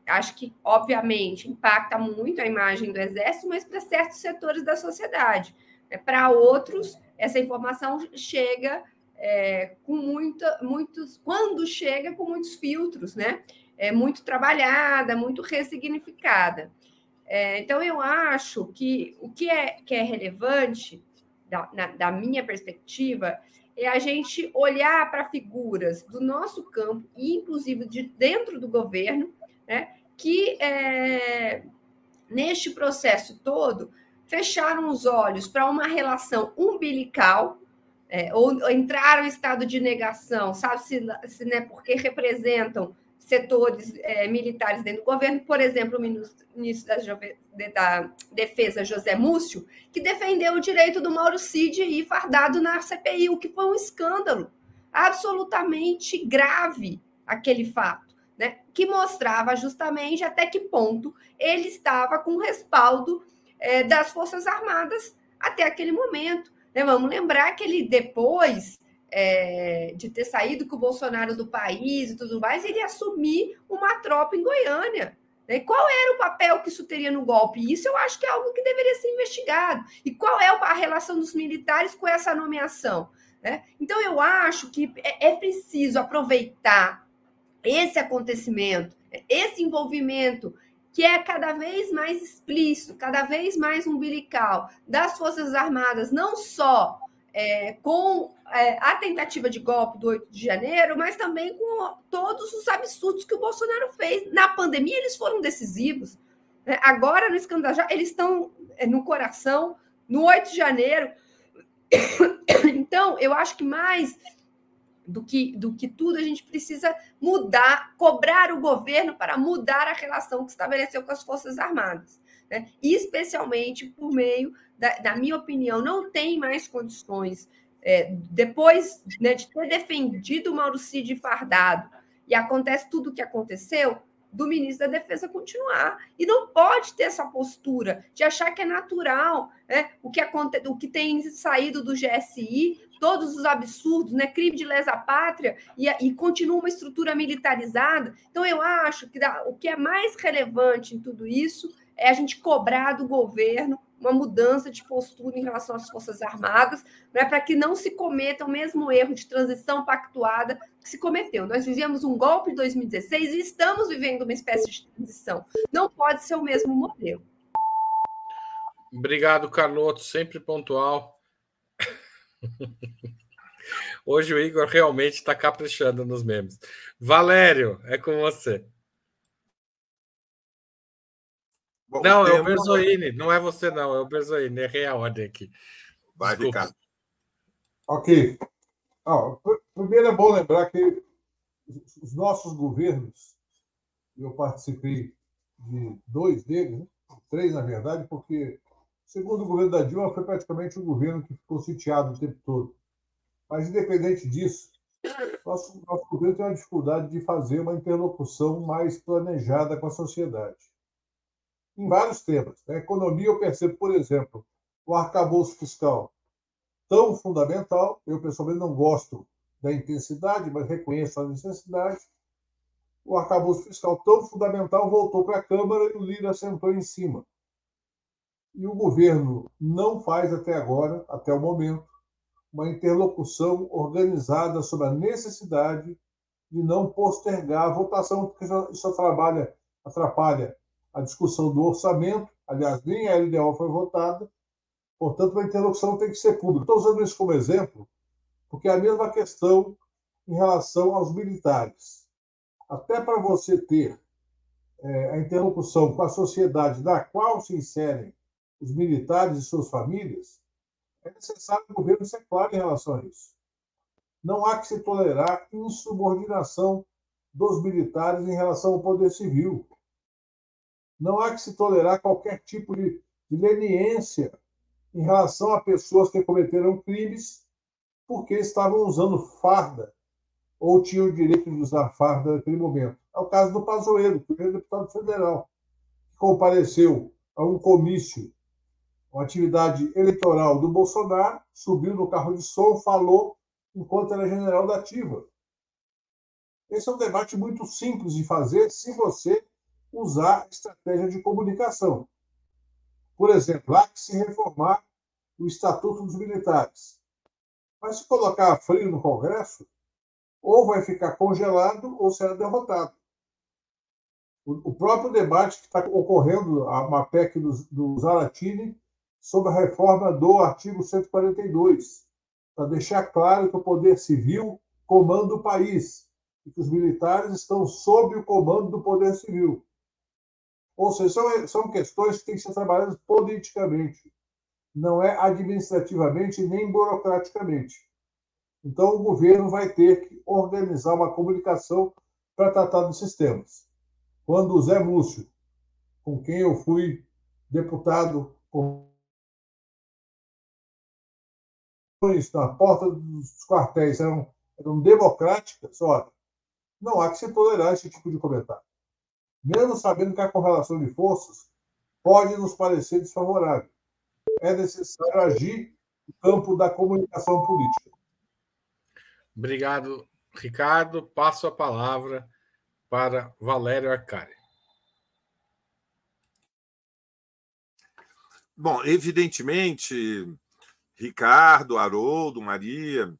acho que, obviamente, impacta muito a imagem do Exército, mas para certos setores da sociedade. Né? Para outros, essa informação chega é, com muita, muitos. Quando chega com muitos filtros, né? É muito trabalhada, muito ressignificada. É, então, eu acho que o que é, que é relevante da, na, da minha perspectiva, é a gente olhar para figuras do nosso campo, e inclusive de dentro do governo, né, que é, neste processo todo fecharam os olhos para uma relação umbilical, é, ou entraram em estado de negação, sabe se, se né, porque representam setores é, militares dentro do governo, por exemplo, o ministro da, da, Defesa, José Múcio, que defendeu o direito do Mauro Cid ir fardado na CPI, o que foi um escândalo absolutamente grave aquele fato, né? que mostrava justamente até que ponto ele estava com respaldo é, das Forças Armadas até aquele momento. Né? Vamos lembrar que ele depois é, de ter saído com o Bolsonaro do país e tudo mais, ele assumir uma tropa em Goiânia. Né? Qual era o papel que isso teria no golpe? Isso eu acho que é algo que deveria ser investigado. E qual é a relação dos militares com essa nomeação? Né? Então, eu acho que é, é preciso aproveitar esse acontecimento, esse envolvimento que é cada vez mais explícito, cada vez mais umbilical das Forças Armadas, não só é, com é, a tentativa de golpe do 8 de janeiro, mas também com todos os absurdos que o Bolsonaro fez. Na pandemia, eles foram decisivos. Né? Agora, no escândalo, eles estão é, no coração, no 8 de janeiro. [coughs] Então, eu acho que mais do que, do que tudo, a gente precisa mudar, cobrar o governo para mudar a relação que estabeleceu com as Forças Armadas. Né? Especialmente por meio da, da minha opinião, não tem mais condições, é, depois né, de ter defendido o Mauro Cid fardado, e acontece tudo o que aconteceu, do ministro da Defesa continuar. E não pode ter essa postura de achar que é natural né, o, que aconte... o que tem saído do GSI, todos os absurdos, né, crime de lesa pátria, e, e continua uma estrutura militarizada. Então, eu acho que dá... o que é mais relevante em tudo isso é a gente cobrar do governo uma mudança de postura em relação às Forças Armadas, né, para que não se cometa o mesmo erro de transição pactuada que se cometeu. Nós vivemos um golpe em 2016 e estamos vivendo uma espécie de transição. Não pode ser o mesmo modelo. Obrigado, Carloto, sempre pontual. [laughs] Hoje o Igor realmente está caprichando nos memes. Valério, é com você. Bom, não, é o Berzoini, não é você, não, é o Berzoini, errei a ordem aqui. Vai, Ricardo. Ok. Ah, primeiro é bom lembrar que os nossos governos, eu participei de dois deles, né? três, na verdade, porque segundo o governo da Dilma foi praticamente um governo que ficou sitiado o tempo todo. Mas, independente disso, nosso, nosso governo tem uma dificuldade de fazer uma interlocução mais planejada com a sociedade em vários temas. Na economia, eu percebo, por exemplo, o arcabouço fiscal tão fundamental. Eu, pessoalmente, não gosto da intensidade, mas reconheço a necessidade. O arcabouço fiscal tão fundamental voltou para a Câmara e o Lira sentou em cima. E o governo não faz até agora, até o momento, uma interlocução organizada sobre a necessidade de não postergar a votação, porque isso atrapalha, atrapalha a discussão do orçamento, aliás, nem a LDO foi votada, portanto, a interlocução tem que ser pública. Estou usando isso como exemplo, porque é a mesma questão em relação aos militares. Até para você ter é, a interlocução com a sociedade na qual se inserem os militares e suas famílias, é necessário o governo ser claro em relação a isso. Não há que se tolerar insubordinação dos militares em relação ao poder civil. Não há que se tolerar qualquer tipo de, de leniência em relação a pessoas que cometeram crimes porque estavam usando farda ou tinham o direito de usar farda naquele momento. É o caso do Pazuello, é deputado federal, que compareceu a um comício, uma atividade eleitoral do Bolsonaro, subiu no carro de som, falou enquanto era general da ativa. Esse é um debate muito simples de fazer se você usar estratégia de comunicação. Por exemplo, há que se reformar o Estatuto dos Militares. Mas se colocar frio no Congresso, ou vai ficar congelado ou será derrotado. O próprio debate que está ocorrendo, a PEC do, do Zaratini, sobre a reforma do artigo 142, para deixar claro que o poder civil comanda o país e que os militares estão sob o comando do poder civil. Ou seja, são, são questões que têm que ser trabalhadas politicamente, não é administrativamente nem burocraticamente. Então, o governo vai ter que organizar uma comunicação para tratar desses temas. Quando o Zé Múcio, com quem eu fui deputado com na porta dos quartéis eram, eram democráticas, olha, não há que se tolerar esse tipo de comentário. Mesmo sabendo que a correlação de forças pode nos parecer desfavorável. É necessário agir no campo da comunicação política. Obrigado, Ricardo. Passo a palavra para Valério Arcari. Bom, evidentemente, Ricardo, Haroldo, Maria,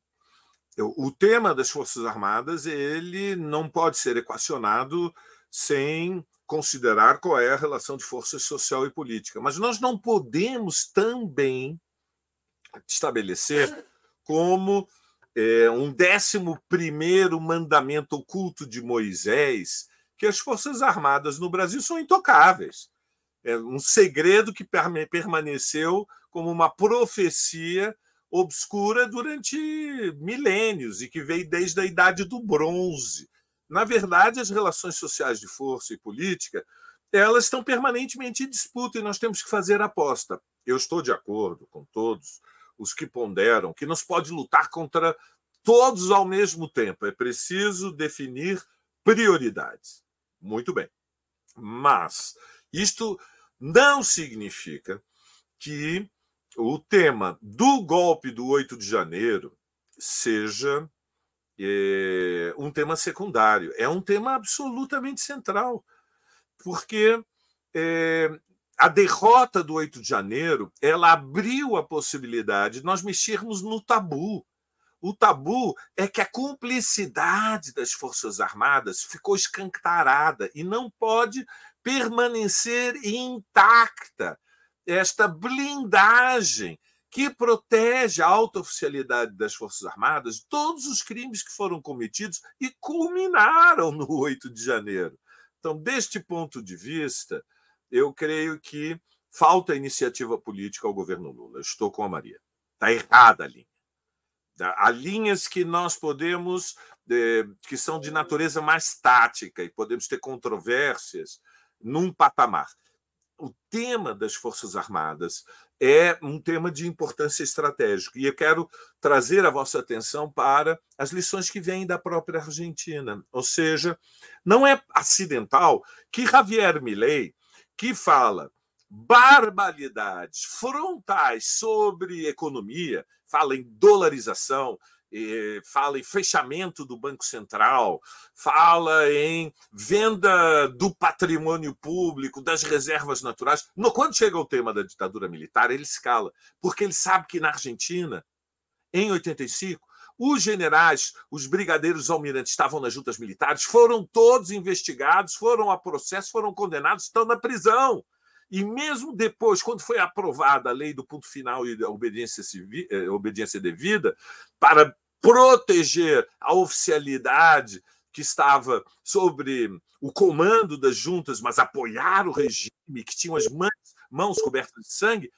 o tema das Forças Armadas ele não pode ser equacionado sem considerar qual é a relação de força social e política. Mas nós não podemos também estabelecer como é, um décimo primeiro mandamento oculto de Moisés que as Forças Armadas no Brasil são intocáveis. É um segredo que permaneceu como uma profecia obscura durante milênios e que veio desde a Idade do Bronze. Na verdade, as relações sociais de força e política elas estão permanentemente em disputa e nós temos que fazer aposta. Eu estou de acordo com todos os que ponderam que não se pode lutar contra todos ao mesmo tempo. É preciso definir prioridades. Muito bem. Mas isto não significa que o tema do golpe do 8 de janeiro seja é, um tema secundário. É um tema absolutamente central, porque é, a derrota do 8 de janeiro ela abriu a possibilidade de nós mexermos no tabu. O tabu é que a cumplicidade das Forças Armadas ficou escancarada e não pode permanecer intacta esta blindagem que protege a alta oficialidade das Forças Armadas, todos os crimes que foram cometidos e culminaram no 8 de janeiro. Então, deste ponto de vista, eu creio que falta iniciativa política ao governo Lula. estou com a Maria. Está errada a linha. Há linhas que nós podemos, que são de natureza mais tática, e podemos ter controvérsias num patamar. O tema das Forças Armadas é um tema de importância estratégica. E eu quero trazer a vossa atenção para as lições que vêm da própria Argentina. Ou seja, não é acidental que Javier Milei que fala barbaridades frontais sobre economia, fala em dolarização, fala em fechamento do Banco Central, fala em venda do patrimônio público, das reservas naturais. No, quando chega o tema da ditadura militar, ele escala, porque ele sabe que na Argentina, em 85, os generais, os brigadeiros almirantes estavam nas juntas militares, foram todos investigados, foram a processo, foram condenados, estão na prisão. E mesmo depois, quando foi aprovada a lei do ponto final e da obediência, civil, eh, obediência devida, para proteger a oficialidade que estava sobre o comando das juntas, mas apoiar o regime, que tinham as mãos, mãos cobertas de sangue,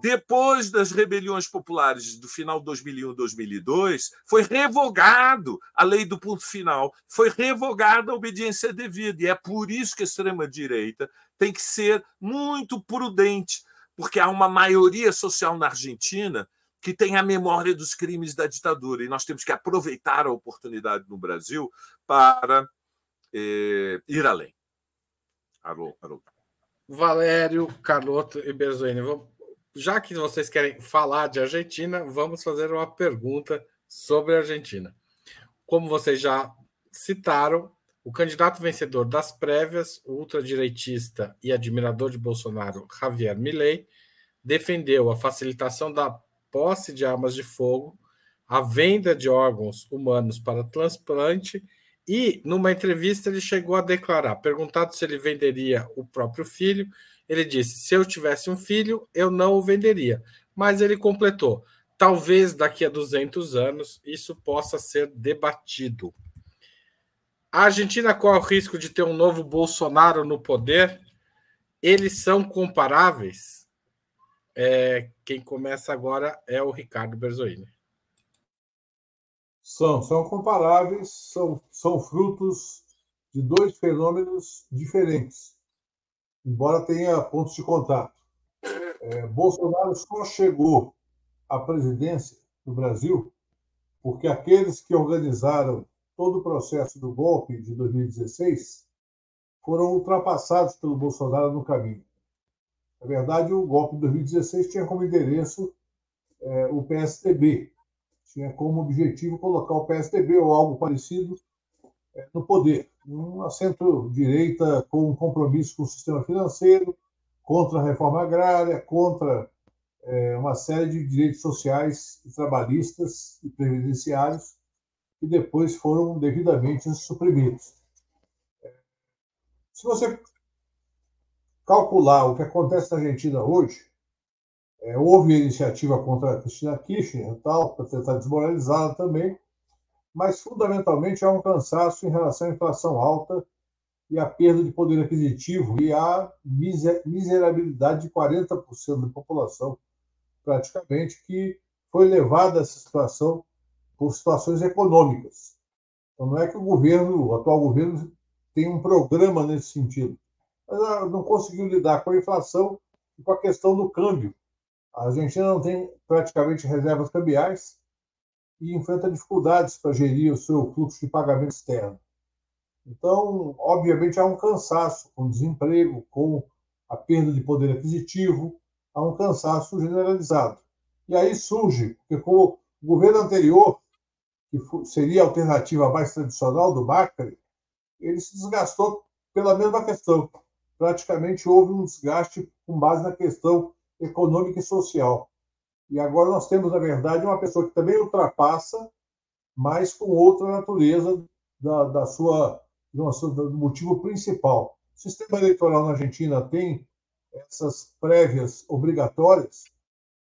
depois das rebeliões populares do final de 2001 2002, foi revogado a lei do ponto final, foi revogada a obediência devida. E é por isso que a extrema-direita tem que ser muito prudente, porque há uma maioria social na Argentina que tem a memória dos crimes da ditadura. E nós temos que aproveitar a oportunidade no Brasil para eh, ir além. Alô, alô. Valério, Carlotto e Berzoini, já que vocês querem falar de Argentina, vamos fazer uma pergunta sobre a Argentina. Como vocês já citaram, o candidato vencedor das prévias, o ultradireitista e admirador de Bolsonaro, Javier Milei, defendeu a facilitação da posse de armas de fogo, a venda de órgãos humanos para transplante e, numa entrevista, ele chegou a declarar, perguntado se ele venderia o próprio filho, ele disse: se eu tivesse um filho, eu não o venderia. Mas ele completou: talvez daqui a 200 anos isso possa ser debatido. A Argentina corre o risco de ter um novo Bolsonaro no poder? Eles são comparáveis? É, quem começa agora é o Ricardo Berzoini. São, são comparáveis, são, são frutos de dois fenômenos diferentes, embora tenha pontos de contato. É, Bolsonaro só chegou à presidência do Brasil porque aqueles que organizaram todo o processo do golpe de 2016 foram ultrapassados pelo Bolsonaro no caminho. Na verdade, o golpe de 2016 tinha como endereço é, o PSDB, tinha como objetivo colocar o PSDB ou algo parecido é, no poder, uma centro-direita com um compromisso com o sistema financeiro, contra a reforma agrária, contra é, uma série de direitos sociais e trabalhistas e previdenciários que depois foram devidamente suprimidos. Se você calcular o que acontece na Argentina hoje, é, houve iniciativa contra a Cristina Kirchner tal, para tentar desmoralizá-la também, mas fundamentalmente há um cansaço em relação à inflação alta e à perda de poder aquisitivo e à miserabilidade de 40% da população, praticamente, que foi levada a essa situação por situações econômicas. Então, não é que o governo, o atual governo, tem um programa nesse sentido, não conseguiu lidar com a inflação e com a questão do câmbio. A Argentina não tem praticamente reservas cambiais e enfrenta dificuldades para gerir o seu fluxo de pagamento externo. Então, obviamente, há um cansaço com o desemprego, com a perda de poder aquisitivo, há um cansaço generalizado. E aí surge, porque com o governo anterior que seria a alternativa mais tradicional do Macri, ele se desgastou pela mesma questão. Praticamente houve um desgaste com base na questão econômica e social. E agora nós temos, na verdade, uma pessoa que também ultrapassa, mas com outra natureza da, da sua, do motivo principal. O sistema eleitoral na Argentina tem essas prévias obrigatórias,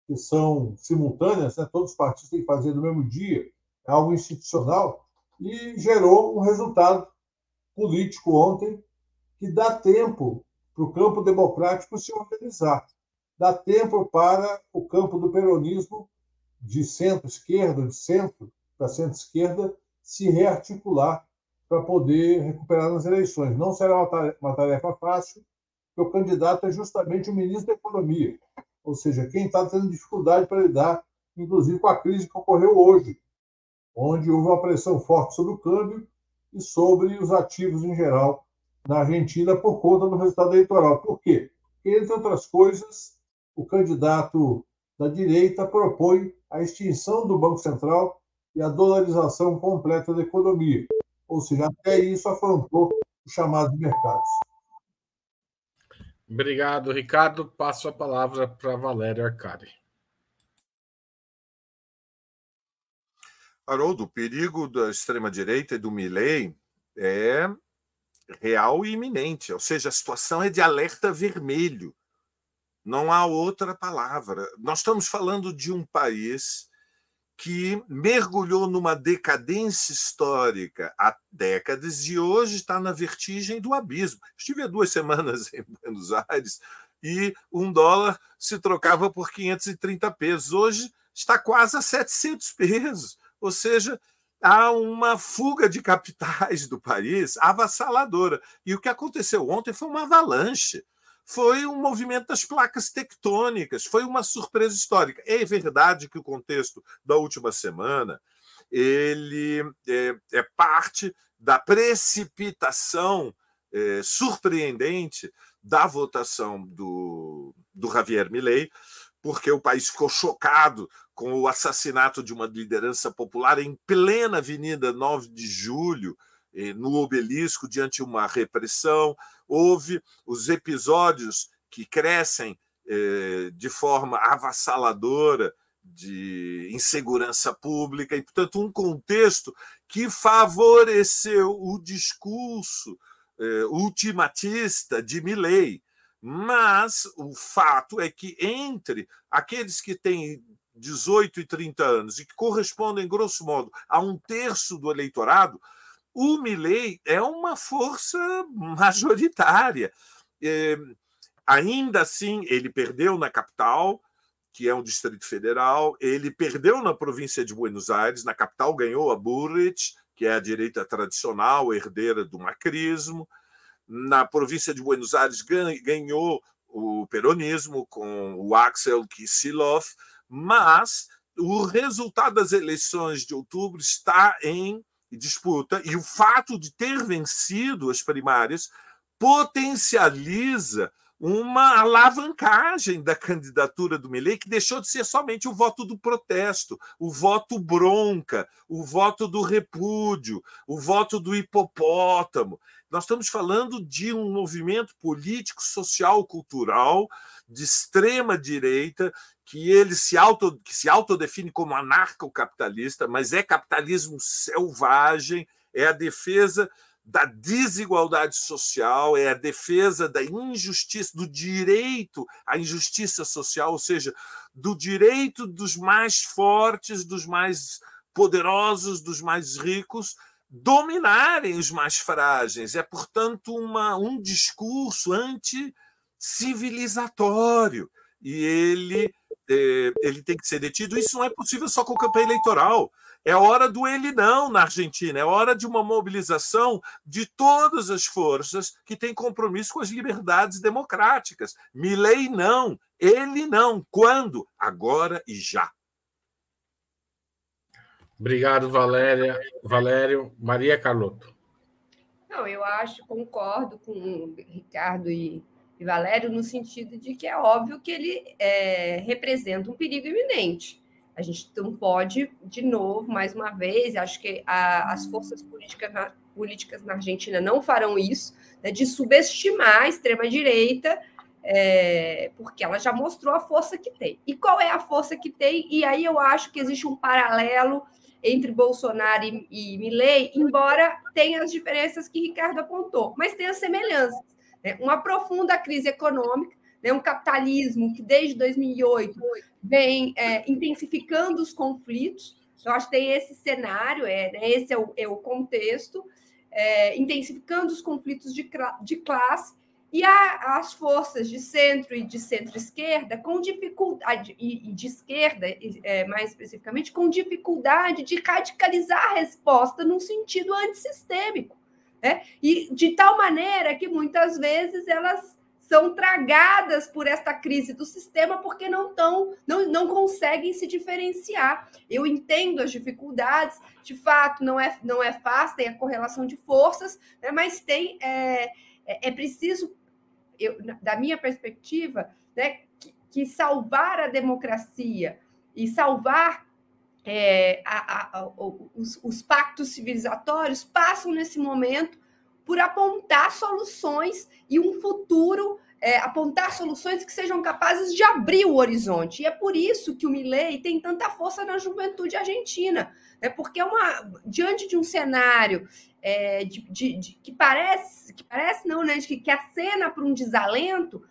que são simultâneas, né? todos os partidos têm que fazer no mesmo dia, é algo institucional, e gerou um resultado político ontem que dá tempo para o campo democrático se organizar. Dá tempo para o campo do peronismo de centro-esquerda, de centro para centro-esquerda, se rearticular para poder recuperar nas eleições. Não será uma tarefa fácil, porque o candidato é justamente o ministro da Economia, ou seja, quem está tendo dificuldade para lidar, inclusive com a crise que ocorreu hoje, onde houve uma pressão forte sobre o câmbio e sobre os ativos em geral na Argentina por conta do resultado eleitoral. Por quê? Porque, entre outras coisas, o candidato da direita propõe a extinção do Banco Central e a dolarização completa da economia. Ou seja, até isso afrontou os chamados mercados. Obrigado, Ricardo. Passo a palavra para Valério Arcari. Haroldo, o perigo da extrema-direita e do Milley é real e iminente, ou seja, a situação é de alerta vermelho. Não há outra palavra. Nós estamos falando de um país que mergulhou numa decadência histórica há décadas e hoje está na vertigem do abismo. Estive há duas semanas [laughs] em Buenos Aires e um dólar se trocava por 530 pesos. Hoje está quase a 700 pesos. Ou seja, há uma fuga de capitais do país avassaladora. E o que aconteceu ontem foi uma avalanche. Foi um movimento das placas tectônicas, foi uma surpresa histórica. É verdade que o contexto da última semana ele é, é parte da precipitação é, surpreendente da votação do, do Javier Milei, porque o país ficou chocado com o assassinato de uma liderança popular em plena Avenida 9 de Julho, eh, no obelisco, diante de uma repressão. Houve os episódios que crescem eh, de forma avassaladora de insegurança pública, e, portanto, um contexto que favoreceu o discurso eh, ultimatista de Milley. Mas o fato é que entre aqueles que têm 18 e 30 anos e que correspondem, grosso modo, a um terço do eleitorado, o Milley é uma força [laughs] majoritária. É, ainda assim, ele perdeu na capital, que é um distrito federal, ele perdeu na província de Buenos Aires, na capital ganhou a Burrich, que é a direita tradicional, herdeira do macrismo, na província de Buenos Aires ganhou o peronismo com o Axel Kicillof, mas o resultado das eleições de outubro está em disputa e o fato de ter vencido as primárias potencializa uma alavancagem da candidatura do Milley, que deixou de ser somente o voto do protesto, o voto bronca, o voto do repúdio, o voto do hipopótamo. Nós estamos falando de um movimento político, social, cultural de extrema direita que ele se auto que se autodefine como anarcocapitalista, mas é capitalismo selvagem, é a defesa da desigualdade social, é a defesa da injustiça, do direito à injustiça social, ou seja, do direito dos mais fortes, dos mais poderosos, dos mais ricos dominarem os mais frágeis. É, portanto, uma, um discurso anti-civilizatório. E ele, é, ele tem que ser detido. Isso não é possível só com campanha eleitoral. É hora do ele não na Argentina, é hora de uma mobilização de todas as forças que têm compromisso com as liberdades democráticas. Milei não, ele não. Quando? Agora e já. Obrigado, Valéria. Valério. Maria Carlotto. Não, eu acho, concordo com Ricardo e, e Valério no sentido de que é óbvio que ele é, representa um perigo iminente. A gente não pode, de novo, mais uma vez, acho que a, as forças políticas na, políticas na Argentina não farão isso, né, de subestimar a extrema-direita, é, porque ela já mostrou a força que tem. E qual é a força que tem? E aí eu acho que existe um paralelo entre Bolsonaro e, e Milley, embora tenha as diferenças que Ricardo apontou, mas tem as semelhanças. Né? Uma profunda crise econômica, né, um capitalismo que desde 2008 vem é, intensificando os conflitos. Eu acho que tem esse cenário, é, né, esse é o, é o contexto, é, intensificando os conflitos de, de classe e a, as forças de centro e de centro-esquerda com dificuldade, e, e de esquerda, é, mais especificamente, com dificuldade de radicalizar a resposta num sentido antissistêmico. Né? E de tal maneira que muitas vezes elas são tragadas por esta crise do sistema porque não tão, não, não conseguem se diferenciar. Eu entendo as dificuldades, de fato, não é, não é fácil, tem a correlação de forças, né, mas tem é, é, é preciso, eu, da minha perspectiva, né, que, que salvar a democracia e salvar é, a, a, os, os pactos civilizatórios passam nesse momento por apontar soluções e um futuro, é, apontar soluções que sejam capazes de abrir o horizonte. E é por isso que o Milley tem tanta força na juventude argentina, é porque é uma diante de um cenário é, de, de, de, que parece, que parece não, né, que, que acena para um desalento,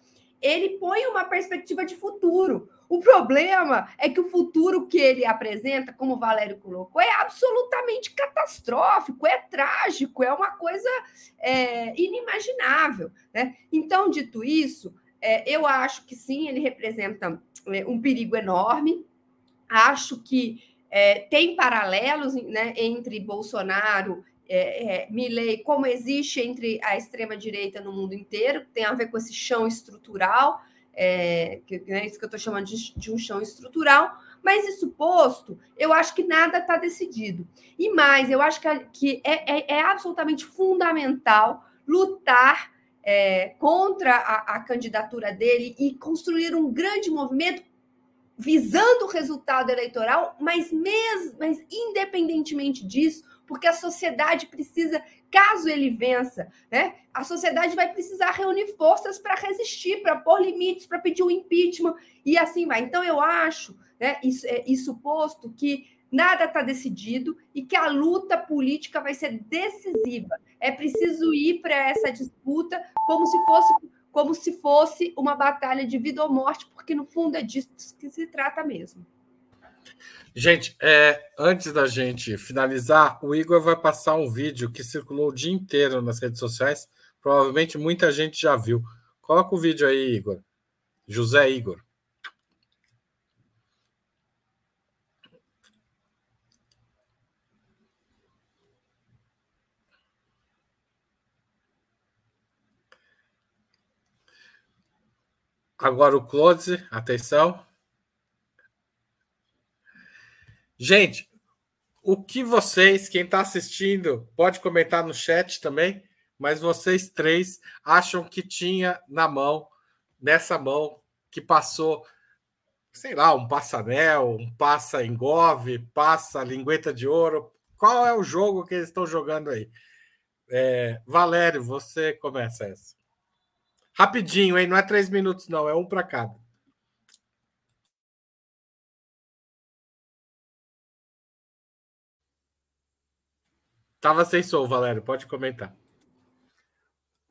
ele põe uma perspectiva de futuro. O problema é que o futuro que ele apresenta, como o Valério colocou, é absolutamente catastrófico, é trágico, é uma coisa é, inimaginável. Né? Então, dito isso, é, eu acho que sim, ele representa é, um perigo enorme. Acho que é, tem paralelos né, entre Bolsonaro é, é, Milley, como existe entre a extrema-direita no mundo inteiro, tem a ver com esse chão estrutural, é, que é isso que eu estou chamando de, de, um chão estrutural, mas isso posto, eu acho que nada está decidido. E mais, eu acho que, que é, é, é absolutamente fundamental lutar é, contra a, a candidatura dele e construir um grande movimento visando o resultado eleitoral, mas mesmo, mas independentemente disso, porque a sociedade precisa, caso ele vença, né? A sociedade vai precisar reunir forças para resistir, para pôr limites, para pedir o um impeachment e assim vai. Então eu acho, né, isso, é, isso posto que nada está decidido e que a luta política vai ser decisiva. É preciso ir para essa disputa como se fosse como se fosse uma batalha de vida ou morte, porque no fundo é disso que se trata mesmo. Gente, é, antes da gente finalizar, o Igor vai passar um vídeo que circulou o dia inteiro nas redes sociais. Provavelmente muita gente já viu. Coloca o vídeo aí, Igor. José Igor. Agora o close, atenção. Gente, o que vocês, quem está assistindo, pode comentar no chat também, mas vocês três acham que tinha na mão, nessa mão, que passou, sei lá, um passanel, um passa engove, passa lingueta de ouro. Qual é o jogo que eles estão jogando aí? É, Valério, você começa essa. Rapidinho, hein? Não é três minutos, não, é um para cada. Tava sem som, Valério, pode comentar.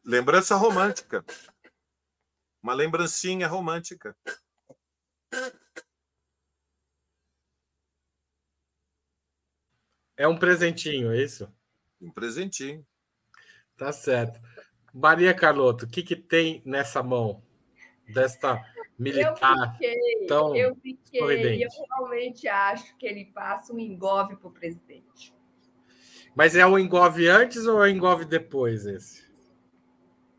Lembrança romântica. Uma lembrancinha romântica. É um presentinho, é isso? Um presentinho. Tá certo. Maria Carlotto, o que, que tem nessa mão desta militar eu fiquei, tão Eu fiquei, eu realmente acho que ele passa um engove para o presidente. Mas é o engove antes ou é o engove depois esse?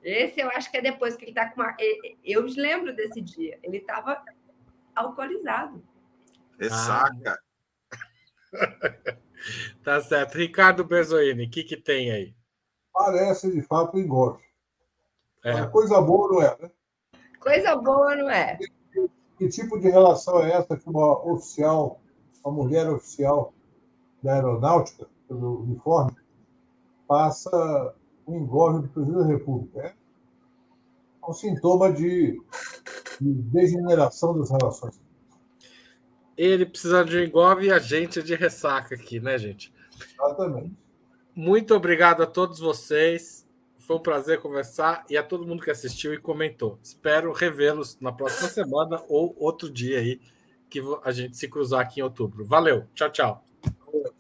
Esse eu acho que é depois que ele está com uma. Eu lembro desse dia. Ele estava alcoolizado. Ressaca. Ah. [laughs] tá certo. Ricardo Bezoini, o que, que tem aí? Parece de fato engove. É. coisa boa não é, né? Coisa boa não é. Que, que tipo de relação é essa que uma oficial, uma mulher oficial da aeronáutica, pelo uniforme, passa um engorro do presidente da República. É um sintoma de, de degeneração das relações. Ele precisa de engove e a gente de ressaca aqui, né, gente? Exatamente. Muito obrigado a todos vocês. Foi um prazer conversar e a todo mundo que assistiu e comentou. Espero revê-los na próxima semana ou outro dia aí que a gente se cruzar aqui em outubro. Valeu, tchau, tchau.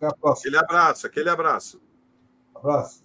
Até a próxima. Aquele abraço, aquele abraço. Abraço.